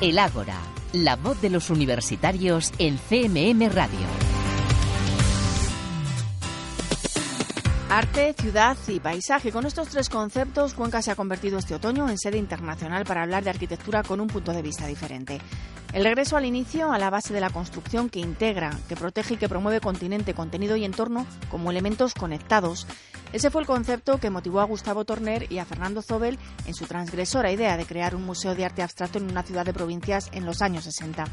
El Ágora, la voz de los universitarios en CMM Radio. Arte, ciudad y paisaje. Con estos tres conceptos, Cuenca se ha convertido este otoño en sede internacional para hablar de arquitectura con un punto de vista diferente. El regreso al inicio, a la base de la construcción que integra, que protege y que promueve continente, contenido y entorno como elementos conectados. Ese fue el concepto que motivó a Gustavo Torner y a Fernando Zobel en su transgresora idea de crear un museo de arte abstracto en una ciudad de provincias en los años 60.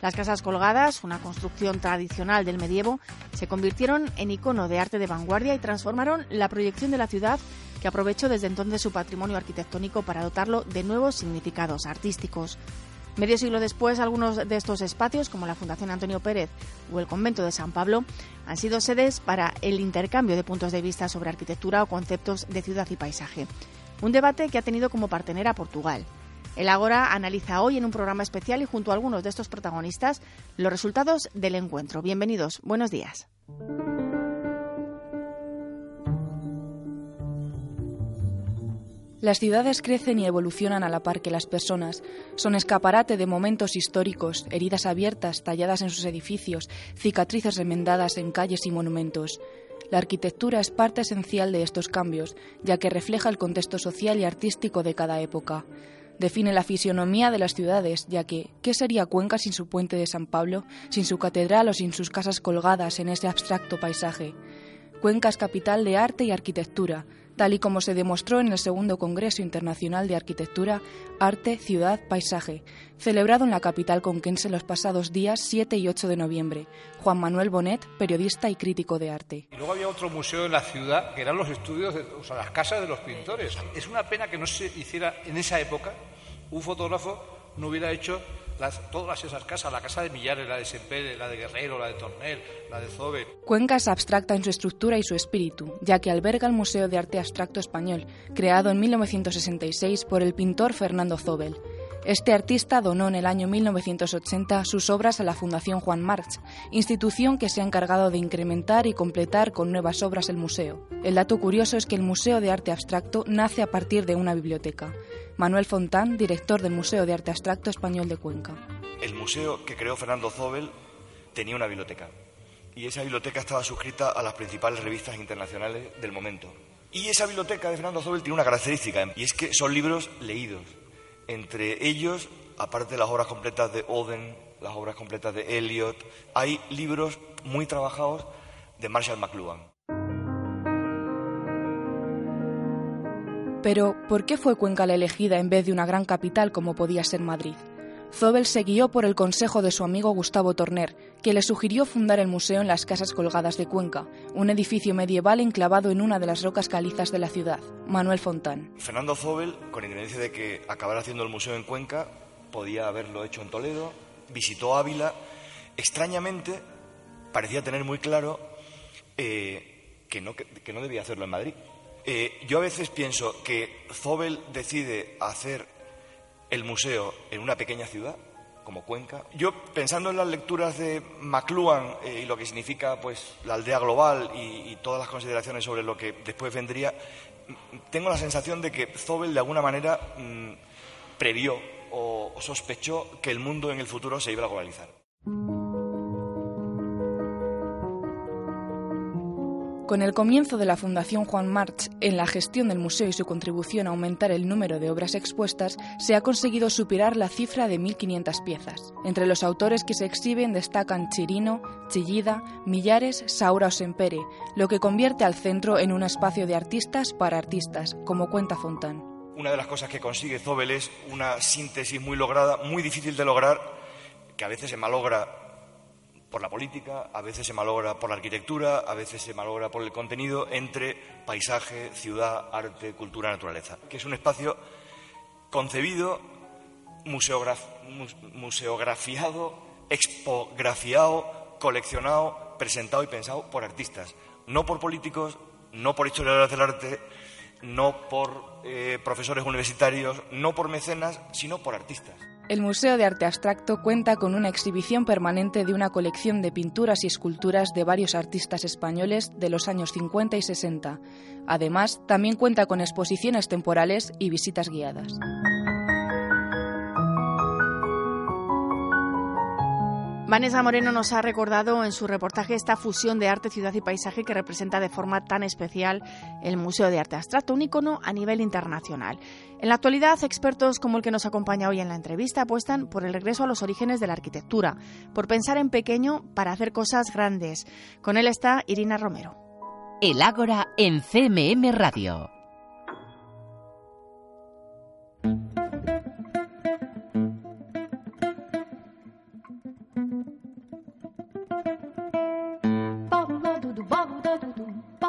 Las casas colgadas, una construcción tradicional del medievo, se convirtieron en icono de arte de vanguardia y transformaron la proyección de la ciudad que aprovechó desde entonces su patrimonio arquitectónico para dotarlo de nuevos significados artísticos. Medio siglo después, algunos de estos espacios, como la Fundación Antonio Pérez o el Convento de San Pablo, han sido sedes para el intercambio de puntos de vista sobre arquitectura o conceptos de ciudad y paisaje. Un debate que ha tenido como partenera Portugal. El Ágora analiza hoy en un programa especial y junto a algunos de estos protagonistas los resultados del encuentro. Bienvenidos, buenos días. Las ciudades crecen y evolucionan a la par que las personas. Son escaparate de momentos históricos, heridas abiertas talladas en sus edificios, cicatrices remendadas en calles y monumentos. La arquitectura es parte esencial de estos cambios, ya que refleja el contexto social y artístico de cada época define la fisionomía de las ciudades, ya que ¿qué sería Cuenca sin su puente de San Pablo, sin su catedral o sin sus casas colgadas en ese abstracto paisaje? Cuenca es capital de arte y arquitectura, tal y como se demostró en el segundo Congreso Internacional de Arquitectura, Arte, Ciudad, Paisaje, celebrado en la capital conquense los pasados días 7 y 8 de noviembre. Juan Manuel Bonet, periodista y crítico de arte. Y luego había otro museo en la ciudad que eran los estudios, o sea, las casas de los pintores. Es una pena que no se hiciera en esa época, un fotógrafo no hubiera hecho todas esas casas, la casa de Millares, la de Sempere, la de Guerrero, la de Tornel, la de Zobe. Cuenca es abstracta en su estructura y su espíritu, ya que alberga el Museo de Arte Abstracto Español, creado en 1966 por el pintor Fernando Zobel. Este artista donó en el año 1980 sus obras a la Fundación Juan March, institución que se ha encargado de incrementar y completar con nuevas obras el museo. El dato curioso es que el Museo de Arte Abstracto nace a partir de una biblioteca. Manuel Fontán, director del Museo de Arte Abstracto Español de Cuenca. El museo que creó Fernando Zobel tenía una biblioteca y esa biblioteca estaba suscrita a las principales revistas internacionales del momento. Y esa biblioteca de Fernando Zobel tiene una característica y es que son libros leídos. Entre ellos, aparte de las obras completas de Oden, las obras completas de Eliot, hay libros muy trabajados de Marshall McLuhan. Pero, ¿por qué fue Cuenca la elegida en vez de una gran capital como podía ser Madrid? Zobel se guió por el consejo de su amigo Gustavo Torner, que le sugirió fundar el museo en las Casas Colgadas de Cuenca, un edificio medieval enclavado en una de las rocas calizas de la ciudad. Manuel Fontán. Fernando Zobel, con independencia de que acabara haciendo el museo en Cuenca, podía haberlo hecho en Toledo, visitó Ávila. Extrañamente, parecía tener muy claro eh, que, no, que no debía hacerlo en Madrid. Eh, yo a veces pienso que Zobel decide hacer el museo en una pequeña ciudad como Cuenca. Yo pensando en las lecturas de McLuhan eh, y lo que significa pues la aldea global y, todas las consideraciones sobre lo que después vendría, tengo la sensación de que Zobel de alguna manera mm, previó o sospechó que el mundo en el futuro se iba a globalizar. Con el comienzo de la Fundación Juan March en la gestión del museo y su contribución a aumentar el número de obras expuestas, se ha conseguido superar la cifra de 1.500 piezas. Entre los autores que se exhiben destacan Chirino, Chillida, Millares, Saura o Sempere, lo que convierte al centro en un espacio de artistas para artistas, como cuenta Fontán. Una de las cosas que consigue Zobel es una síntesis muy lograda, muy difícil de lograr, que a veces se malogra por la política, a veces se malogra por la arquitectura, a veces se malogra por el contenido entre paisaje, ciudad, arte, cultura, naturaleza, que es un espacio concebido, museografiado, expografiado, coleccionado, presentado y pensado por artistas, no por políticos, no por historiadores del arte, no por eh, profesores universitarios, no por mecenas, sino por artistas. El Museo de Arte Abstracto cuenta con una exhibición permanente de una colección de pinturas y esculturas de varios artistas españoles de los años 50 y 60. Además, también cuenta con exposiciones temporales y visitas guiadas. Vanessa Moreno nos ha recordado en su reportaje esta fusión de arte, ciudad y paisaje que representa de forma tan especial el Museo de Arte Abstracto, un icono a nivel internacional. En la actualidad, expertos como el que nos acompaña hoy en la entrevista apuestan por el regreso a los orígenes de la arquitectura, por pensar en pequeño para hacer cosas grandes. Con él está Irina Romero. El Ágora en CMM Radio.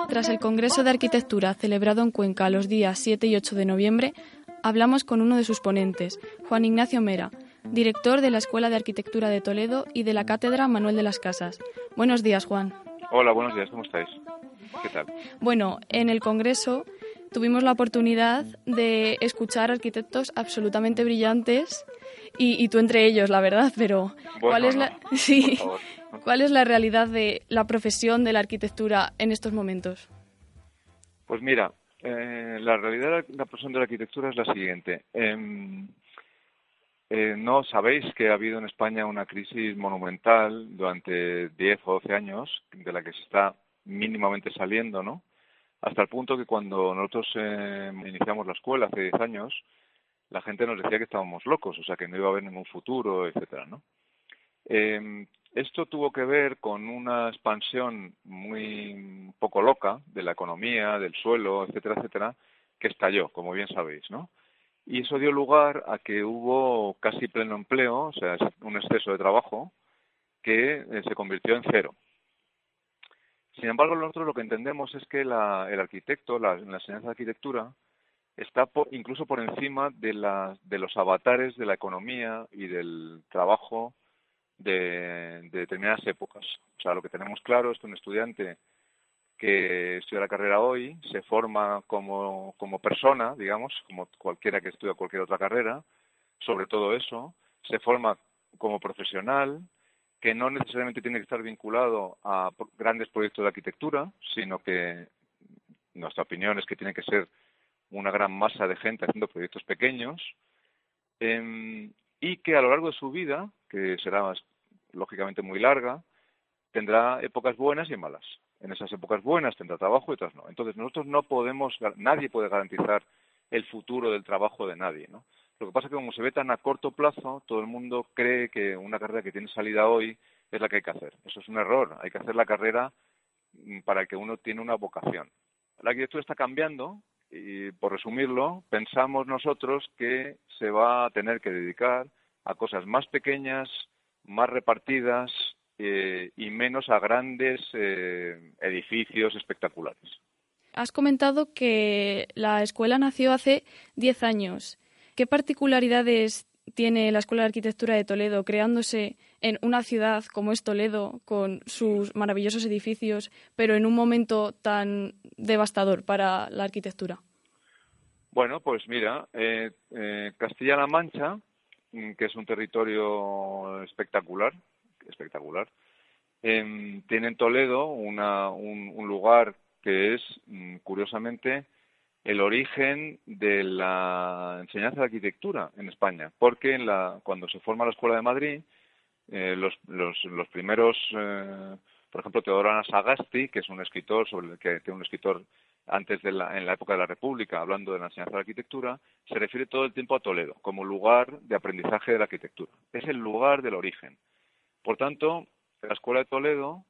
Tras el Congreso de Arquitectura celebrado en Cuenca los días 7 y 8 de noviembre, hablamos con uno de sus ponentes, Juan Ignacio Mera, director de la Escuela de Arquitectura de Toledo y de la Cátedra Manuel de las Casas. Buenos días, Juan. Hola, buenos días, ¿cómo estáis? ¿Qué tal? Bueno, en el Congreso tuvimos la oportunidad de escuchar arquitectos absolutamente brillantes y, tú entre ellos, la verdad, pero ¿cuál es la sí, cuál es la realidad de la profesión de la arquitectura en estos momentos? Pues mira, eh, la realidad de la profesión de la arquitectura es la siguiente. Em, eh, no sabéis que ha habido en España una crisis monumental durante 10 o 12 años, de la que se está mínimamente saliendo, ¿no? Hasta el punto que cuando nosotros eh, iniciamos la escuela hace 10 años, la gente nos decía que estábamos locos, o sea, que no iba a haber ningún futuro, etcétera, ¿no? Em, esto tuvo que ver con una expansión muy poco loca de la economía, del suelo, etcétera, etcétera, que estalló, como bien sabéis, ¿no? Y eso dio lugar a que hubo casi pleno empleo, o sea, un exceso de trabajo, que eh, se convirtió en cero. Sin embargo, nosotros lo que entendemos es que el arquitecto, la, la enseñanza de arquitectura, está incluso por encima de, de los avatares de la economía y del trabajo de, determinadas épocas. O sea, lo que tenemos claro es que un estudiante que estudia la carrera hoy se forma como, como persona, digamos, como cualquiera que estudia cualquier otra carrera, sobre todo eso, se forma como profesional, que no necesariamente tiene que estar vinculado a grandes proyectos de arquitectura, sino que nuestra opinión es que tiene que ser una gran masa de gente haciendo proyectos pequeños em, y que a lo largo de su vida, que será lógicamente muy larga, tendrá épocas buenas y malas. En esas épocas buenas tendrá trabajo y otras no. Entonces nosotros no podemos, nadie puede garantizar el futuro del trabajo de nadie, ¿no? Lo que pasa es que como se ve tan a corto plazo, todo el mundo cree que una carrera que tiene salida hoy es la que hay que hacer. Eso es un error. Hay que hacer la carrera mm, para que uno tiene una vocación. La arquitectura está cambiando y, por resumirlo, pensamos nosotros que se va a tener que dedicar a cosas más pequeñas, más repartidas eh, y menos a grandes eh, edificios espectaculares. Has comentado que la escuela nació hace 10 años. ¿Qué particularidades tiene la Escuela de Arquitectura de Toledo creándose en una ciudad como es Toledo, con sus maravillosos edificios, pero en un momento tan devastador para la arquitectura? Bueno, pues mira, eh, eh Castilla-La Mancha, mm, que es un territorio espectacular, espectacular, eh, tiene en Toledo una, un, lugar que es, mm, curiosamente, el origen de la enseñanza de arquitectura en España, porque en la, cuando se forma la Escuela de Madrid, eh, los, los, primeros, eh, por ejemplo, Teodoro Sagasti, que es un escritor sobre que tiene un escritor antes de la, en la época de la República, hablando de la enseñanza de arquitectura, se refiere todo el tiempo a Toledo como lugar de aprendizaje de la arquitectura. Es el lugar del origen. Por tanto, la Escuela de Toledo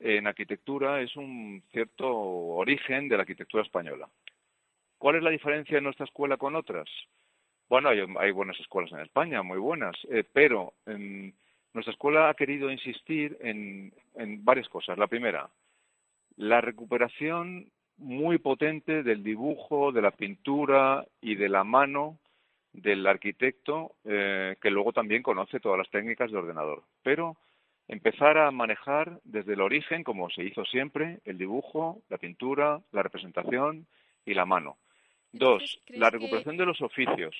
en arquitectura es un cierto origen de la arquitectura española. ¿Cuál es la diferencia de nuestra escuela con otras? Bueno, hay, buenas escuelas en España, muy buenas, eh, pero nuestra escuela ha querido insistir en, en varias cosas. La primera, la recuperación muy potente del dibujo, de la pintura y de la mano del arquitecto, eh, que luego también conoce todas las técnicas de ordenador. Pero empezar a manejar desde el origen, como se hizo siempre, el dibujo, la pintura, la representación y la mano. Dos, la recuperación de los oficios.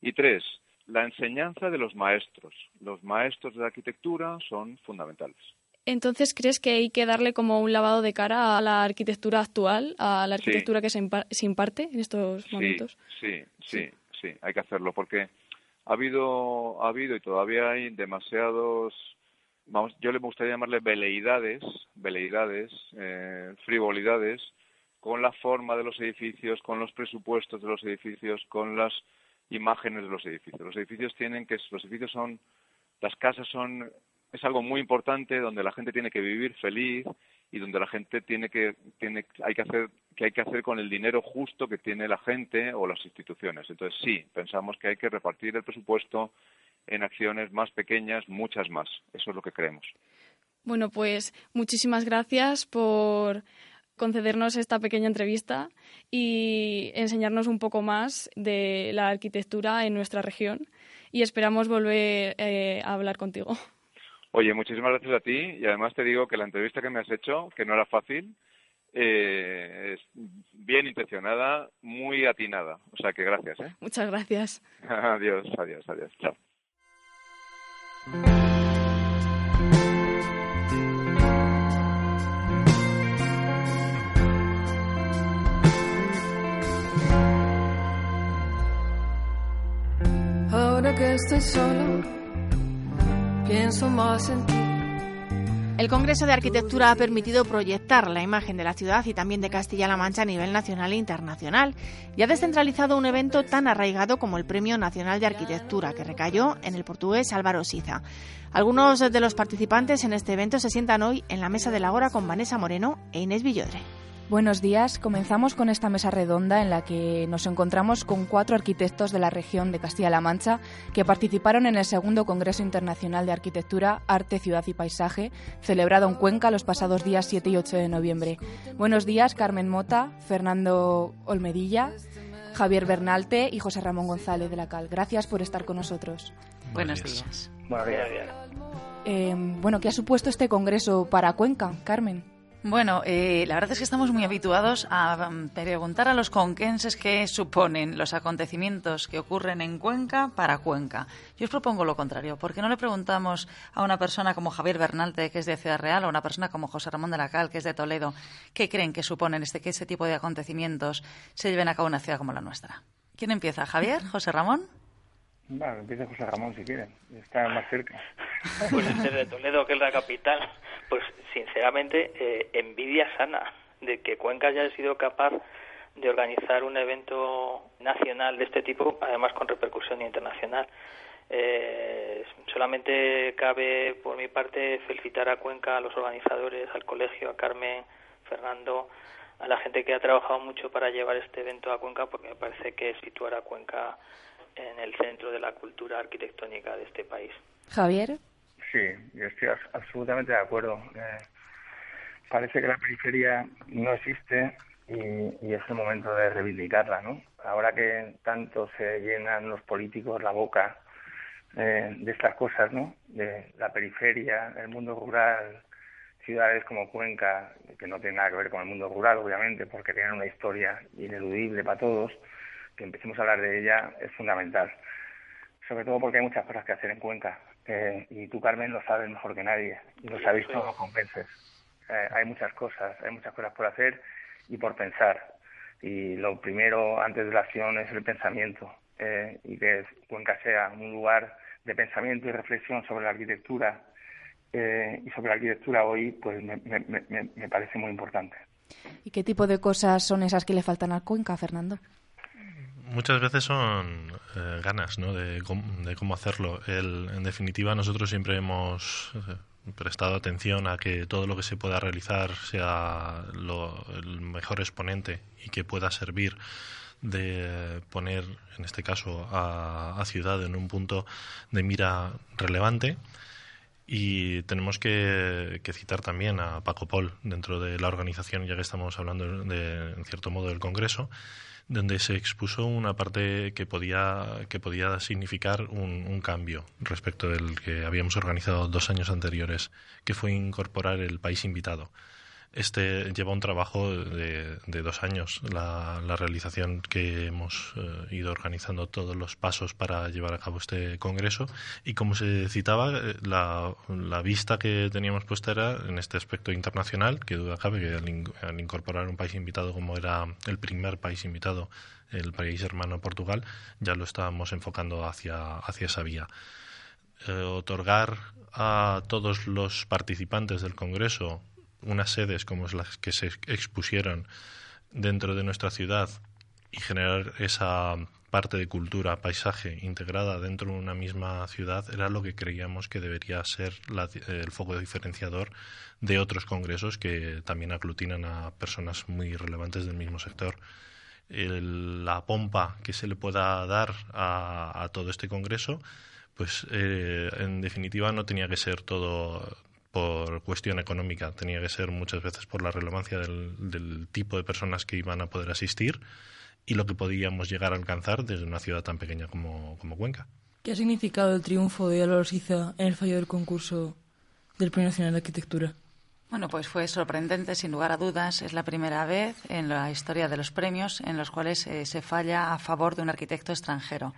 Y tres, la enseñanza de los maestros. Los maestros de la arquitectura son fundamentales. Entonces, ¿crees que hay que darle como un lavado de cara a la arquitectura actual, a la arquitectura que se, imparte en estos momentos? Sí, sí, sí, hay que hacerlo porque ha habido, ha habido y todavía hay demasiados vamos, yo le gustaría llamarle veleidades, veleidades, eh, frivolidades, con la forma de los edificios, con los presupuestos de los edificios, con las imágenes de los edificios. Los edificios tienen que, los edificios son, las casas son, es algo muy importante donde la gente tiene que vivir feliz y donde la gente tiene que, tiene, hay que hacer, que hay que hacer con el dinero justo que tiene la gente o las instituciones. Entonces sí, pensamos que hay que repartir el presupuesto en acciones más pequeñas, muchas más. Eso es lo que creemos. Bueno, pues muchísimas gracias por concedernos esta pequeña entrevista y enseñarnos un poco más de la arquitectura en nuestra región y esperamos volver eh, a hablar contigo. Oye, muchísimas gracias a ti y además te digo que la entrevista que me has hecho, que no era fácil, eh, es bien intencionada, muy atinada. O sea que gracias. ¿eh? Muchas gracias. adiós, adiós, adiós. Chao. Que estoy solo, pienso más en ti. El Congreso de Arquitectura ha permitido proyectar la imagen de la ciudad y también de Castilla-La Mancha a nivel nacional e internacional y ha descentralizado un evento tan arraigado como el Premio Nacional de Arquitectura, que recayó en el portugués Álvaro Siza. Algunos de los participantes en este evento se sientan hoy en la mesa de la hora con Vanessa Moreno e Inés Villodre. Buenos días. Comenzamos con esta mesa redonda en la que nos encontramos con cuatro arquitectos de la región de Castilla-La Mancha que participaron en el segundo Congreso Internacional de Arquitectura, Arte, Ciudad y Paisaje, celebrado en Cuenca los pasados días 7 y 8 de noviembre. Buenos días, Carmen Mota, Fernando Olmedilla, Javier Bernalte y José Ramón González de la Cal. Gracias por estar con nosotros. Buenos días. Buenos días. Eh, bueno, ¿qué ha supuesto este Congreso para Cuenca, Carmen? Bueno, eh, la verdad es que estamos muy habituados a um, preguntar a los conquenses qué suponen los acontecimientos que ocurren en Cuenca para Cuenca. Yo os propongo lo contrario. ¿Por qué no le preguntamos a una persona como Javier Bernalte, que es de Ciudad Real, o a una persona como José Ramón de la Cal, que es de Toledo, qué creen que suponen este, que ese tipo de acontecimientos se lleven a cabo en una ciudad como la nuestra? ¿Quién empieza? ¿Javier? ¿José Ramón? Bueno, empieza José Ramón si quieren, está más cerca. Pues desde Toledo, que es la capital, pues sinceramente eh, envidia sana de que Cuenca haya sido capaz de organizar un evento nacional de este tipo, además con repercusión internacional. Eh, solamente cabe, por mi parte, felicitar a Cuenca, a los organizadores, al colegio, a Carmen, Fernando, a la gente que ha trabajado mucho para llevar este evento a Cuenca, porque me parece que situar a Cuenca en el centro de la cultura arquitectónica de este país. Javier. Sí, yo estoy absolutamente de acuerdo. Eh, parece que la periferia no existe y, es el momento de reivindicarla, ¿no? Ahora que tanto se llenan los políticos la boca eh, de estas cosas, ¿no? De la periferia, el mundo rural, ciudades como Cuenca, que no tienen nada que ver con el mundo rural, obviamente, porque tienen una historia ineludible para todos, que empecemos a hablar de ella es fundamental. Sobre todo porque hay muchas cosas que hacer en Cuenca. Eh, y tú, Carmen, lo sabes mejor que nadie. Y lo sabéis todos con convences. Eh, hay muchas cosas, hay muchas cosas por hacer y por pensar. Y lo primero, antes de la acción, es el pensamiento. Eh, y que Cuenca sea un lugar de pensamiento y reflexión sobre la arquitectura y sobre la arquitectura hoy, pues me, me parece muy importante. ¿Y qué tipo de cosas son esas que le faltan a Cuenca, Fernando? Muchas veces son eh, ganas de, de, cómo hacerlo. El, en definitiva, nosotros siempre hemos eh, prestado atención a que todo lo que se pueda realizar sea lo, el mejor exponente y que pueda servir de poner, en este caso, a, a Ciudad en un punto de mira relevante. Y tenemos que, que, citar también a Paco Pol dentro de la organización, ya que estamos hablando de, en cierto modo del Congreso, donde se expuso una parte que podía, que podía significar un, un, cambio respecto del que habíamos organizado dos años anteriores, que fue incorporar el país invitado. Este lleva un trabajo de, de dos años, la, realización que hemos eh, ido organizando todos los pasos para llevar a cabo este congreso. Y como se citaba, eh, la, vista que teníamos puesta era en este aspecto internacional, que duda cabe que al incorporar un país invitado como era el primer país invitado, el país hermano Portugal, ya lo estábamos enfocando hacia, hacia esa vía. Eh, otorgar a todos los participantes del Congreso unas sedes como las que se expusieron dentro de nuestra ciudad y generar esa parte de cultura, paisaje integrada dentro de una misma ciudad era lo que creíamos que debería ser el foco diferenciador de otros congresos que también aglutinan a personas muy relevantes del mismo sector. la pompa que se le pueda dar a, todo este congreso, pues eh, en definitiva no tenía que ser todo por cuestión económica, tenía que ser muchas veces por la relevancia del tipo de personas que iban a poder asistir y lo que podíamos llegar a alcanzar desde una ciudad tan pequeña como, Cuenca. ¿Qué ha significado el triunfo de Álvaro Siza en el fallo del concurso del Premio Nacional de Arquitectura? Bueno, pues fue sorprendente, sin lugar a dudas. Es la primera vez en la historia de los premios en los cuales eh, se falla a favor de un arquitecto extranjero.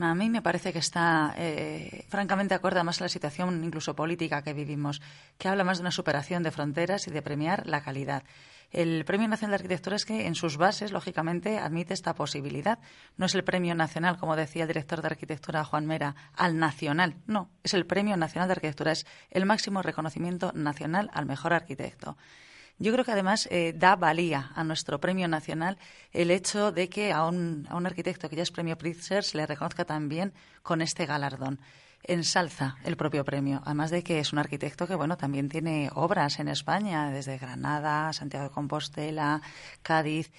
A mí me parece que está eh, francamente acorde más a la situación incluso política que vivimos, que habla más de una superación de fronteras y de premiar la calidad. El Premio Nacional de Arquitectura es que en sus bases, lógicamente, admite esta posibilidad. No es el Premio Nacional, como decía el director de Arquitectura Juan Mera, al nacional. No, es el Premio Nacional de Arquitectura. Es el máximo reconocimiento nacional al mejor arquitecto. Yo creo que además eh, da valía a nuestro premio nacional el hecho de que a un, a un arquitecto que ya es premio Pritzker se le reconozca también con este galardón ensalza el propio premio, además de que es un arquitecto que bueno también tiene obras en España, desde Granada, Santiago de Compostela, Cádiz.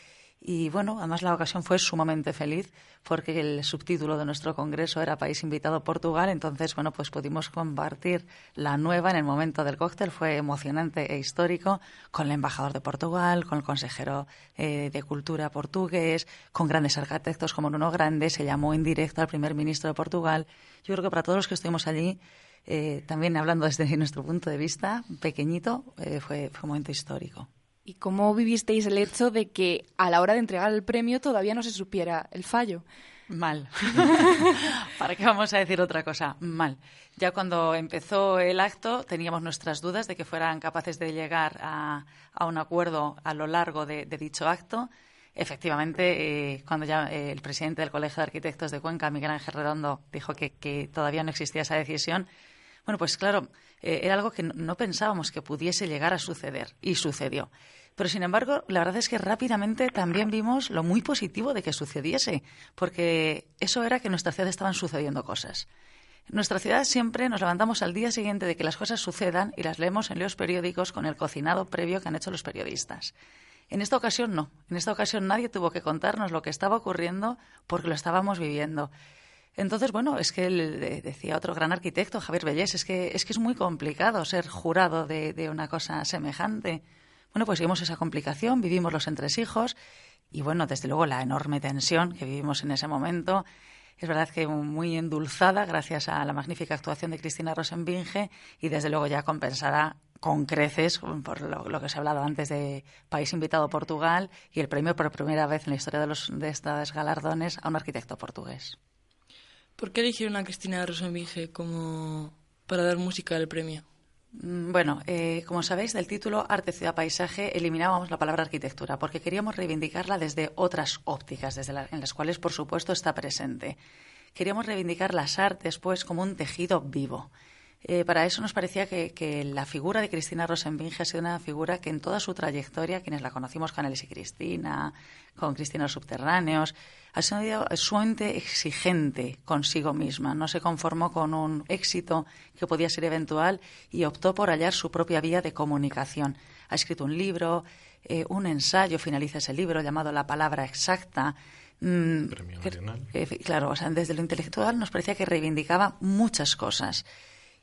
Y bueno, además la ocasión fue sumamente feliz porque el subtítulo de nuestro congreso era País invitado Portugal, entonces bueno, pues pudimos compartir la nueva en el momento del cóctel, fue emocionante e histórico con el embajador de Portugal, con el consejero eh, de Cultura portugués, con grandes arquitectos como Nuno Grande, se llamó en directo al primer ministro de Portugal. Yo creo que para todos los que estuvimos allí eh, también hablando desde nuestro punto de vista, pequeñito, eh, fue, fue un momento histórico. ¿Y cómo vivisteis el hecho de que a la hora de entregar el premio todavía no se supiera el fallo? Mal. ¿Para qué vamos a decir otra cosa? Mal. Ya cuando empezó el acto teníamos nuestras dudas de que fueran capaces de llegar a, un acuerdo a lo largo de, dicho acto. Efectivamente, eh, cuando ya eh, el presidente del Colegio de Arquitectos de Cuenca, Miguel Ángel Redondo, dijo que, que todavía no existía esa decisión, bueno, pues claro, eh, era algo que no pensábamos que pudiese llegar a suceder y sucedió. Pero sin embargo, la verdad es que rápidamente también vimos lo muy positivo de que sucediese, porque eso era que en nuestra ciudad estaban sucediendo cosas. En nuestra ciudad siempre nos levantamos al día siguiente de que las cosas sucedan y las leemos en los periódicos con el cocinado previo que han hecho los periodistas. En esta ocasión no. En esta ocasión nadie tuvo que contarnos lo que estaba ocurriendo porque lo estábamos viviendo. Entonces, bueno, es que decía otro gran arquitecto, Javier Bellés, es que es, que es muy complicado ser jurado de, una cosa semejante. Bueno, pues vimos esa complicación, vivimos los entresijos y, bueno, desde luego la enorme tensión que vivimos en ese momento. Es verdad que muy endulzada gracias a la magnífica actuación de Cristina Rosenbinge y desde luego ya compensará con creces por lo, que se ha hablado antes de país invitado Portugal y el premio por primera vez en la historia de, los, de estos galardones a un arquitecto portugués. ¿Por qué eligieron a Cristina Rosenbinge como para dar música al premio? Mm, bueno, eh, como sabéis, del título Arte, Ciudad, Paisaje eliminábamos la palabra arquitectura porque queríamos reivindicarla desde otras ópticas, desde en las cuales, por supuesto, está presente. Queríamos reivindicar las artes, pues, como un tejido vivo. Eh, para eso nos parecía que, la figura de Cristina Rosenbinge ha sido una figura que en toda su trayectoria, quienes la conocimos, Canelis y Cristina, con Cristina los Subterráneos, ha sido sumamente exigente consigo misma. No se conformó con un éxito que podía ser eventual y optó por hallar su propia vía de comunicación. Ha escrito un libro, eh, un ensayo, finaliza ese libro llamado La palabra exacta. Mm, claro, o sea, desde lo intelectual nos parecía que reivindicaba muchas cosas.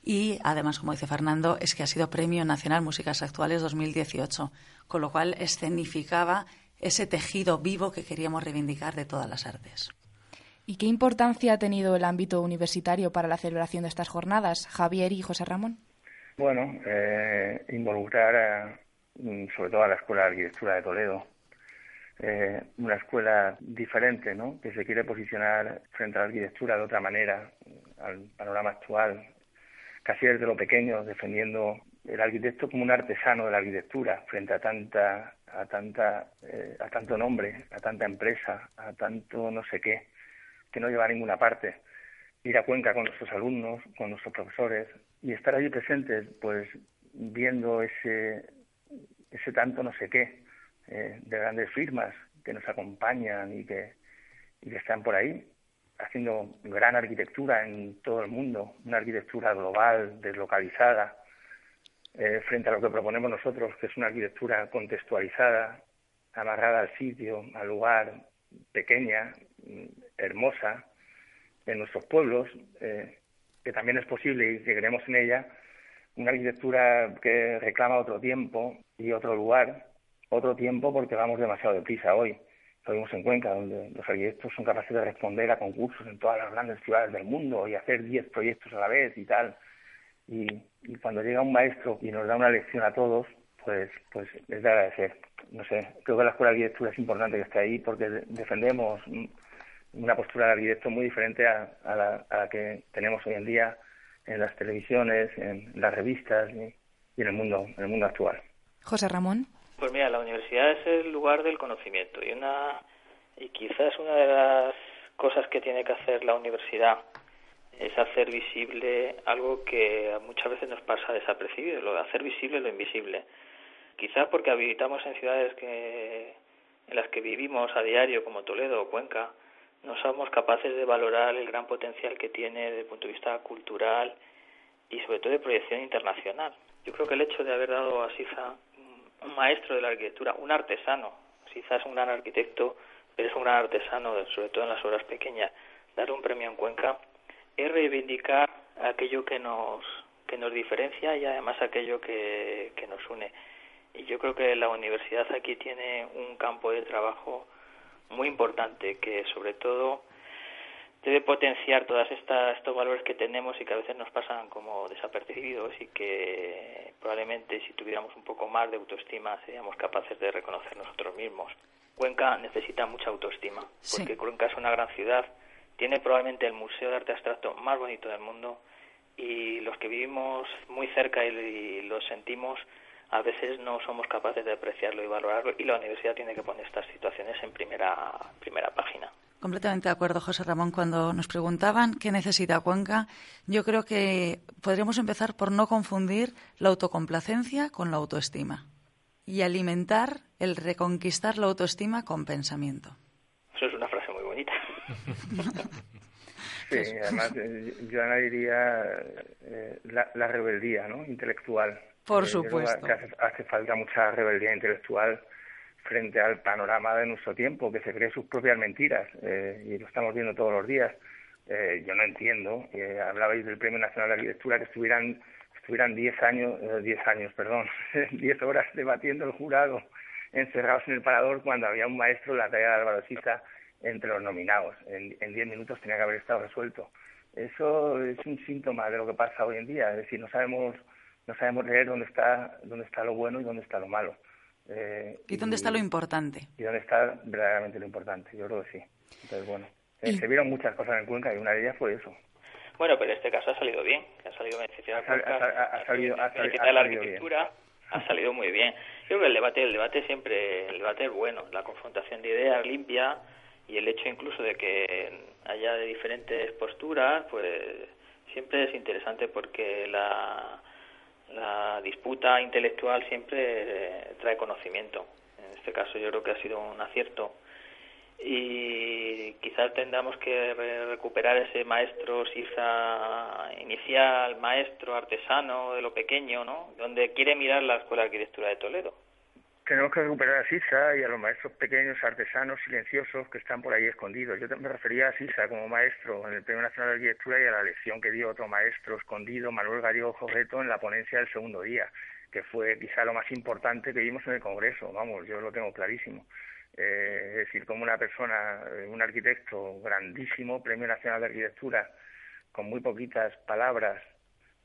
Y además, como dice Fernando, es que ha sido Premio Nacional Músicas Actuales 2018, con lo cual escenificaba ese tejido vivo que queríamos reivindicar de todas las artes. ¿Y qué importancia ha tenido el ámbito universitario para la celebración de estas jornadas, Javier y José Ramón? Bueno, eh, involucrar mm, sobre todo a la Escuela de Arquitectura de Toledo, eh, una escuela diferente, ¿no? que se quiere posicionar frente a la arquitectura de otra manera, al panorama actual, casi desde lo pequeño, defendiendo el arquitecto como un artesano de la arquitectura frente a tanta a tanta eh, a tanto nombre, a tanta empresa, a tanto no sé qué, que no lleva a ninguna parte. ir a Cuenca con nuestros alumnos, con nuestros profesores y estar allí presentes, pues viendo ese, ese tanto no sé qué eh, de grandes firmas que nos acompañan y que, y que están por ahí haciendo gran arquitectura en todo el mundo, una arquitectura global, deslocalizada, eh, frente a lo que proponemos nosotros, que es una arquitectura contextualizada, amarrada al sitio, al lugar, pequeña, hermosa, en nuestros pueblos, eh, que también es posible y que creemos en ella, una arquitectura que reclama otro tiempo y otro lugar, otro tiempo porque vamos demasiado deprisa hoy. Lo vimos en Cuenca, donde los arquitectos son capaces de responder a concursos en todas las grandes ciudades del mundo y hacer 10 proyectos a la vez y tal. Y, cuando llega un maestro y nos da una lección a todos, pues, pues es de agradecer. No sé, creo que la Escuela de Arquitectura es importante que esté ahí porque defendemos una postura de arquitecto muy diferente a, la, que tenemos hoy en día en las televisiones, en las revistas y, en el mundo, en el mundo actual. José Ramón. Pues mira, la universidad es el lugar del conocimiento y una y quizás una de las cosas que tiene que hacer la universidad es hacer visible algo que muchas veces nos pasa desapercibido, lo de hacer visible lo invisible. Quizás porque habitamos en ciudades que en las que vivimos a diario como Toledo o Cuenca, no somos capaces de valorar el gran potencial que tiene desde el punto de vista cultural y sobre todo de proyección internacional. Yo creo que el hecho de haber dado a Siza un maestro de la arquitectura, un artesano, es un gran arquitecto, pero es un gran artesano, sobre todo en las obras pequeñas, darle un premio en Cuenca es reivindicar aquello que nos que nos diferencia y además aquello que, que nos une. Y yo creo que la universidad aquí tiene un campo de trabajo muy importante que sobre todo debe potenciar todas estas estos valores que tenemos y que a veces nos pasan como desapercibidos y que probablemente si tuviéramos un poco más de autoestima seríamos capaces de reconocer nosotros mismos. Cuenca necesita mucha autoestima porque Cuenca es una gran ciudad, tiene probablemente el museo de arte abstracto más bonito del mundo y los que vivimos muy cerca y lo sentimos a veces no somos capaces de apreciarlo y valorarlo y la universidad tiene que poner estas situaciones en primera, primera página. Completamente de acuerdo, José Ramón. Cuando nos preguntaban qué necesita Cuenca, yo creo que podríamos empezar por no confundir la autocomplacencia con la autoestima y alimentar el reconquistar la autoestima con pensamiento. Eso es una frase muy bonita. sí, además eh, yo añadiría eh, la, la rebeldía ¿no? intelectual por eh, supuesto. hace, falta mucha rebeldía intelectual frente al panorama de nuestro tiempo, que se cree sus propias mentiras, eh, y lo estamos viendo todos los días. Eh, yo no entiendo, hablabais del Premio Nacional de Arquitectura, que estuvieran estuvieran 10 años, 10 años, perdón, 10 horas debatiendo el jurado, encerrados en el parador, cuando había un maestro de la talla de Álvaro Sisa entre los nominados. En 10 minutos tenía que haber estado resuelto. Eso es un síntoma de lo que pasa hoy en día, es decir, no sabemos no sabemos leer dónde está, dónde está lo bueno y dónde está lo malo. Eh, ¿Y dónde está lo importante? Y dónde está verdaderamente lo importante, yo creo que sí. Entonces, bueno, eh, se vieron muchas cosas en Cuenca y una de ellas fue eso. Bueno, pero en este caso ha salido bien, ha salido beneficiado ha, ha, salido, ha, la arquitectura, ha salido muy bien. Yo creo que el debate, el debate siempre, el debate es bueno, la confrontación de ideas limpia y el hecho incluso de que haya de diferentes posturas, pues siempre es interesante porque la la disputa intelectual siempre eh, trae conocimiento. En este caso yo creo que ha sido un acierto y quizás tendamos que recuperar ese maestro Sisa inicial, maestro artesano de lo pequeño, ¿no? Donde quiere mirar la Escuela de Arquitectura de Toledo tenemos que recuperar a Sisa y a los maestros pequeños, artesanos, silenciosos que están por ahí escondidos. Yo me refería a Sisa como maestro en el Premio Nacional de Arquitectura y a la lección que dio otro maestro escondido, Manuel Gallego Jorreto, en la ponencia del segundo día, que fue quizá lo más importante que vimos en el Congreso. Vamos, yo lo tengo clarísimo. Eh, es decir, como una persona, eh, un arquitecto grandísimo, Premio Nacional de Arquitectura, con muy poquitas palabras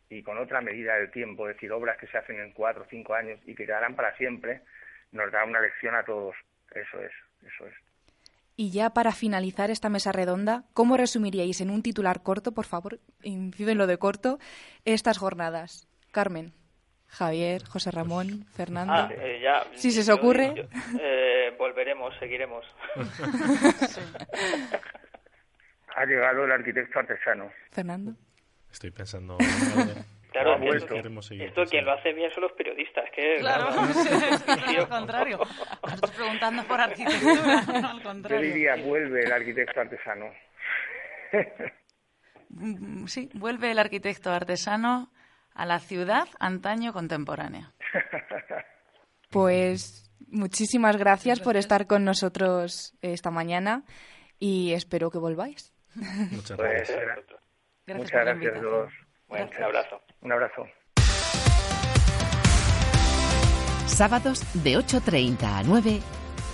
y con otra medida del tiempo, es decir, obras que se hacen en cuatro o cinco años y que quedarán para siempre, nos da una lección a todos. Eso es, eso es. Y ya para finalizar esta mesa redonda, ¿cómo resumiríais en un titular corto, por favor, incido en lo de corto, estas jornadas? Carmen, Javier, José Ramón, Fernando. Ah, eh, ya, si se os ocurre. eh, volveremos, seguiremos. ha llegado el arquitecto artesano. Fernando. Estoy pensando. Claro, seguir esto quien lo hace bien son los periodistas, que Claro, claro, al contrario. Estás preguntando por arquitectura, no al Yo contrario. diría, vuelve el arquitecto artesano. Mm, Sí, vuelve el arquitecto artesano a la ciudad antaño contemporánea. Pues muchísimas gracias por estar con nosotros esta mañana y espero que volváis. Muchas Pues, gracias. gra- Gracias muchas gracias a todos. Bueno, un abrazo. Un abrazo. Sábados de 8.30 a 9,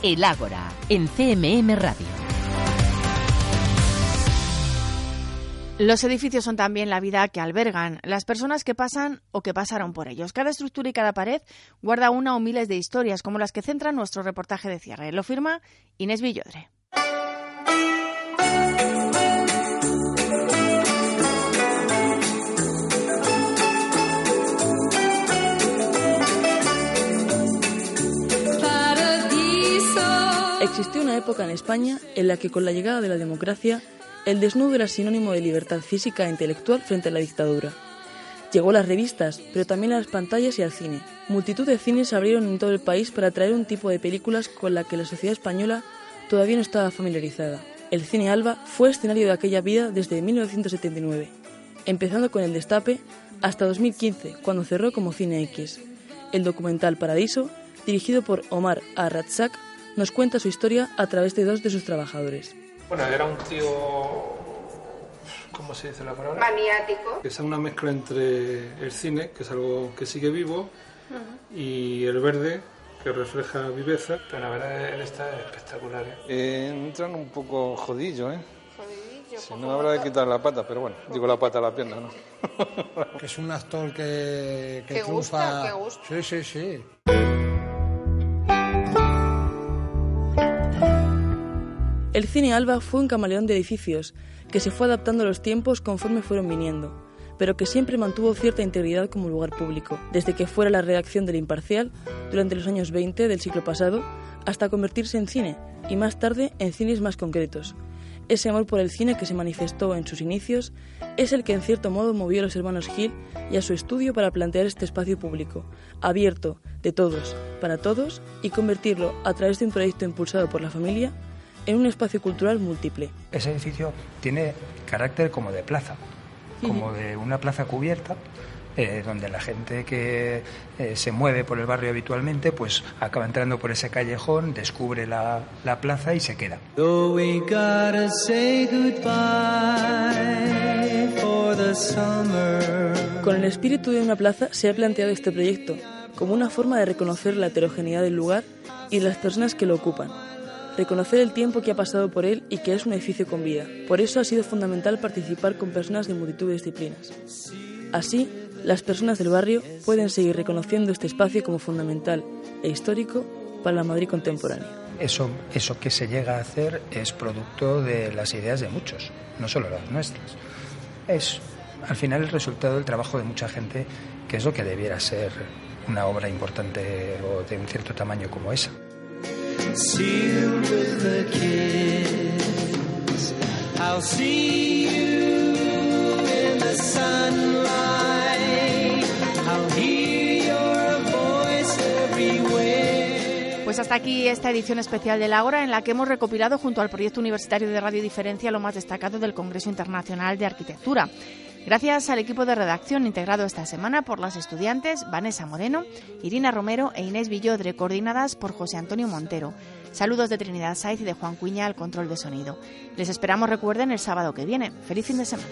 El Ágora, en CMM Radio. Los edificios son también la vida que albergan, las personas que pasan o que pasaron por ellos. Cada estructura y cada pared guarda una o miles de historias, como las que centra nuestro reportaje de cierre. Lo firma Inés Villodre. Existió una época en España en la que con la llegada de la democracia, el desnudo era sinónimo de libertad física e intelectual frente a la dictadura. Llegó a las revistas, pero también a las pantallas y al cine. Multitud de cines se abrieron en todo el país para traer un tipo de películas con la que la sociedad española todavía no estaba familiarizada. El cine Alba fue escenario de aquella vida desde 1979, empezando con El Destape hasta 2015, cuando cerró como Cine X. El documental Paradiso, dirigido por Omar Arratsak, nos cuenta su historia a través de dos de sus trabajadores. Bueno, era un tío. ¿Cómo se dice la palabra? Maniático. Que es una mezcla entre el cine, que es algo que sigue vivo, y el verde, que refleja viveza. Pero la verdad, él está espectacular. ¿eh? entran un poco jodillo, ¿eh? Si no habrá de quitar la pata, pero bueno, digo la pata a la pierna, ¿no? que es un actor que, que Que gusta, triunfa. que gusta. Sí, sí, sí. El cine Alba fue un camaleón de edificios que se fue adaptando a los tiempos conforme fueron viniendo, pero que siempre mantuvo cierta integridad como lugar público, desde que fuera la redacción del Imparcial durante los años 20 del siglo pasado hasta convertirse en cine y más tarde en cines más concretos. Ese amor por el cine que se manifestó en sus inicios es el que en cierto modo movió a los hermanos Gil y a su estudio para plantear este espacio público, abierto, de todos, para todos, y convertirlo, a través de un proyecto impulsado por la familia, en un espacio cultural múltiple. Ese edificio tiene carácter como de plaza, como de una plaza cubierta, eh, donde la gente que eh, se mueve por el barrio habitualmente, pues acaba entrando por ese callejón, descubre la, la plaza y se queda. Con el espíritu de una plaza se ha planteado este proyecto como una forma de reconocer la heterogeneidad del lugar y las personas que lo ocupan, reconocer el tiempo que ha pasado por él y que es un edificio con vida. Por eso ha sido fundamental participar con personas de multitud de disciplinas. Así, las personas del barrio pueden seguir reconociendo este espacio como fundamental e histórico para la Madrid contemporánea. Eso, eso que se llega a hacer es producto de las ideas de muchos, no solo las nuestras. Es al final el resultado del trabajo de mucha gente, que es lo que debiera ser una obra importante o de un cierto tamaño como esa. Sealed with the kiss. I'll see you in the sunlight. I'll hear your voice everywhere. Pues hasta aquí esta edición especial del Ágora en la que hemos recopilado junto al proyecto universitario de Radio Diferencia lo más destacado del Congreso Internacional de Arquitectura. Gracias al equipo de redacción integrado esta semana por las estudiantes Vanessa Moreno, Irina Romero e Inés Villodre, coordinadas por José Antonio Montero. Saludos de Trinidad Saiz y de Juan Cuña al control de sonido. Les esperamos, recuerden, el sábado que viene. Feliz fin de semana.